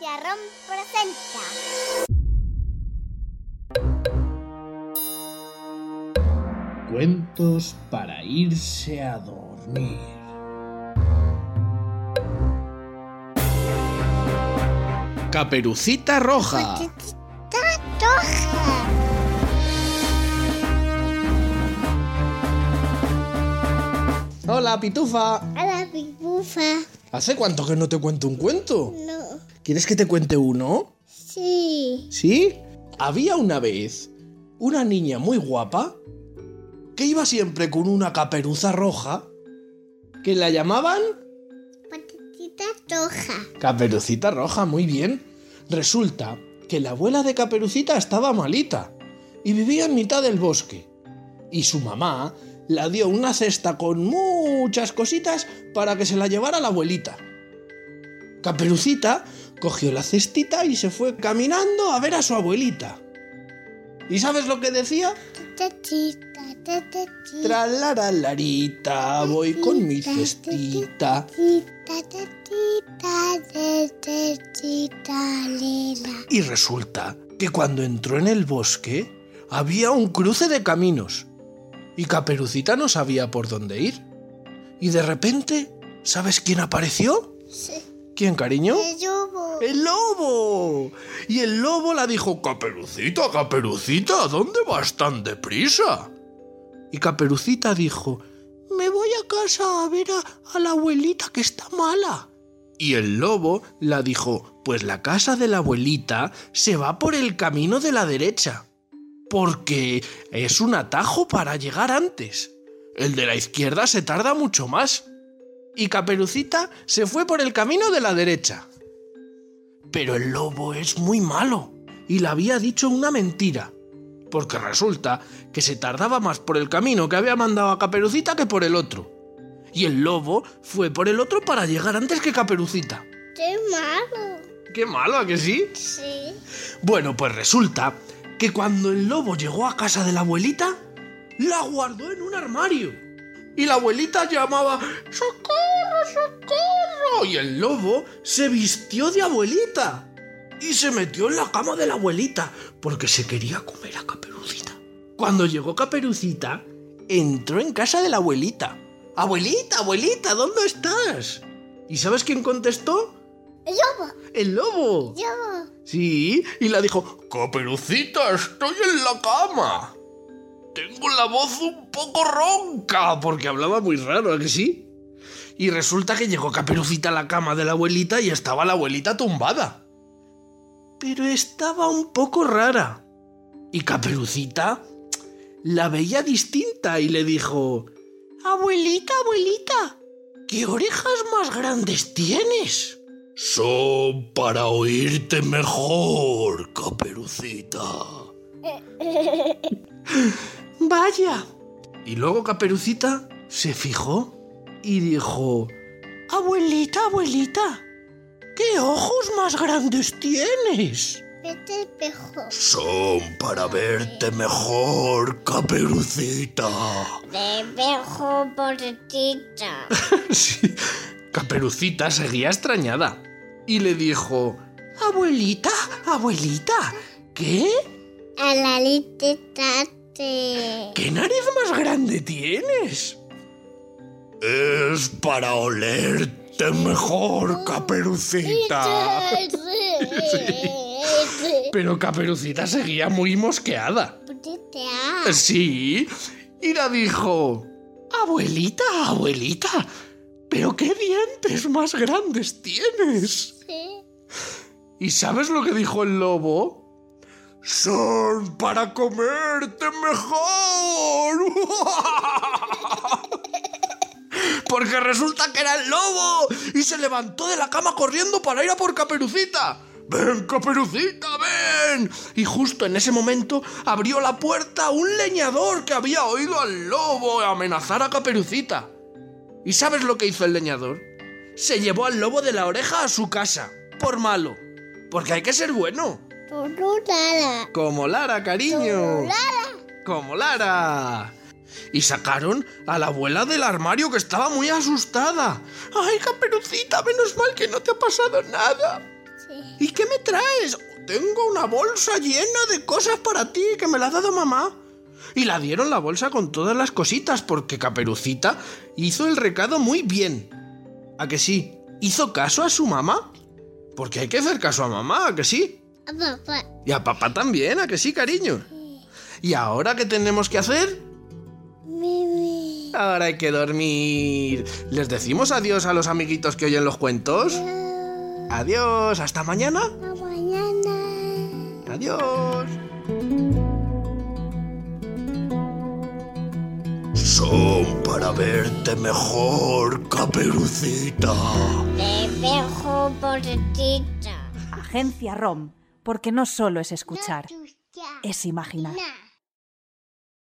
Ciarrón presenta. Cuentos para irse a dormir. Caperucita Roja. Roja. Hola, Pitufa. Hola, Pipufa. ¿Hace cuánto que no te cuento un cuento? No. ¿Quieres que te cuente uno? Sí. ¿Sí? Había una vez una niña muy guapa que iba siempre con una caperuza roja que la llamaban Patatita roja. Caperucita Roja, muy bien. Resulta que la abuela de Caperucita estaba malita y vivía en mitad del bosque. Y su mamá la dio una cesta con muchas cositas para que se la llevara la abuelita. Caperucita cogió la cestita y se fue caminando a ver a su abuelita. ¿Y sabes lo que decía? Tralaralarita, voy con mi cestita. Y resulta que cuando entró en el bosque había un cruce de caminos y Caperucita no sabía por dónde ir. Y de repente, ¿sabes quién apareció? Sí. ¿Quién, cariño? El lobo. ¡El lobo! Y el lobo la dijo, Caperucita, Caperucita, ¿dónde vas tan deprisa? Y Caperucita dijo, me voy a casa a ver a, a la abuelita que está mala. Y el lobo la dijo, pues la casa de la abuelita se va por el camino de la derecha, porque es un atajo para llegar antes. El de la izquierda se tarda mucho más. Y Caperucita se fue por el camino de la derecha. Pero el lobo es muy malo y le había dicho una mentira, porque resulta que se tardaba más por el camino que había mandado a Caperucita que por el otro. Y el lobo fue por el otro para llegar antes que Caperucita. Qué malo. ¡Qué malo, ¿a que sí? Sí. Bueno, pues resulta que cuando el lobo llegó a casa de la abuelita, la guardó en un armario. Y la abuelita llamaba ¡Socorro, socorro! Y el lobo se vistió de abuelita. Y se metió en la cama de la abuelita porque se quería comer a Caperucita. Cuando llegó Caperucita, entró en casa de la abuelita. Abuelita, abuelita, ¿dónde estás? ¿Y sabes quién contestó? El lobo. El lobo. Lobo. Sí, y la dijo, Caperucita, estoy en la cama. Tengo la voz un poco ronca, porque hablaba muy raro, ¿a que sí? Y resulta que llegó Caperucita a la cama de la abuelita y estaba la abuelita tumbada. Pero estaba un poco rara. Y Caperucita la veía distinta y le dijo, Abuelita, abuelita, ¿qué orejas más grandes tienes? Son para oírte mejor, Caperucita. Vaya. Y luego Caperucita se fijó y dijo, Abuelita, abuelita, ¿qué ojos más grandes tienes? Vete espejo. Son para verte mejor, Caperucita. De espejo portita. Sí. Caperucita seguía extrañada y le dijo, Abuelita, abuelita, ¿qué? A la tate. ¿Qué nariz más grande tienes? Es para olerte mejor, Caperucita. Pero Caperucita seguía muy mosqueada. Sí, y la dijo, Abuelita, abuelita, pero qué dientes más grandes tienes. ¿Y sabes lo que dijo el lobo? Son para comerte mejor. Porque resulta que era el lobo y se levantó de la cama corriendo para ir a por Caperucita. ¡Ven, Caperucita, ven! Y justo en ese momento abrió la puerta un leñador que había oído al lobo amenazar a Caperucita. ¿Y sabes lo que hizo el leñador? Se llevó al lobo de la oreja a su casa, por malo. Porque hay que ser bueno. Por una Como Lara, cariño. Como Lara. Y sacaron a la abuela del armario que estaba muy asustada. ¡Ay, Caperucita! Menos mal que no te ha pasado nada. ¿Y qué me traes? Tengo una bolsa llena de cosas para ti que me la ha dado mamá. Y la dieron la bolsa con todas las cositas porque Caperucita hizo el recado muy bien. ¿A que sí? ¿Hizo caso a su mamá? Porque hay que hacer caso a mamá, ¿a que sí? A papá. Y a papá también, ¿a que sí, cariño? ¿Y ahora qué tenemos que hacer? Mimi. Ahora hay que dormir. ¿Les decimos adiós a los amiguitos que oyen los cuentos? Adiós, hasta mañana. Hasta mañana. Adiós. Son para verte mejor, caperucita. Te dejo. Agencia ROM, porque no solo es escuchar, Escucha. es imaginar. Na.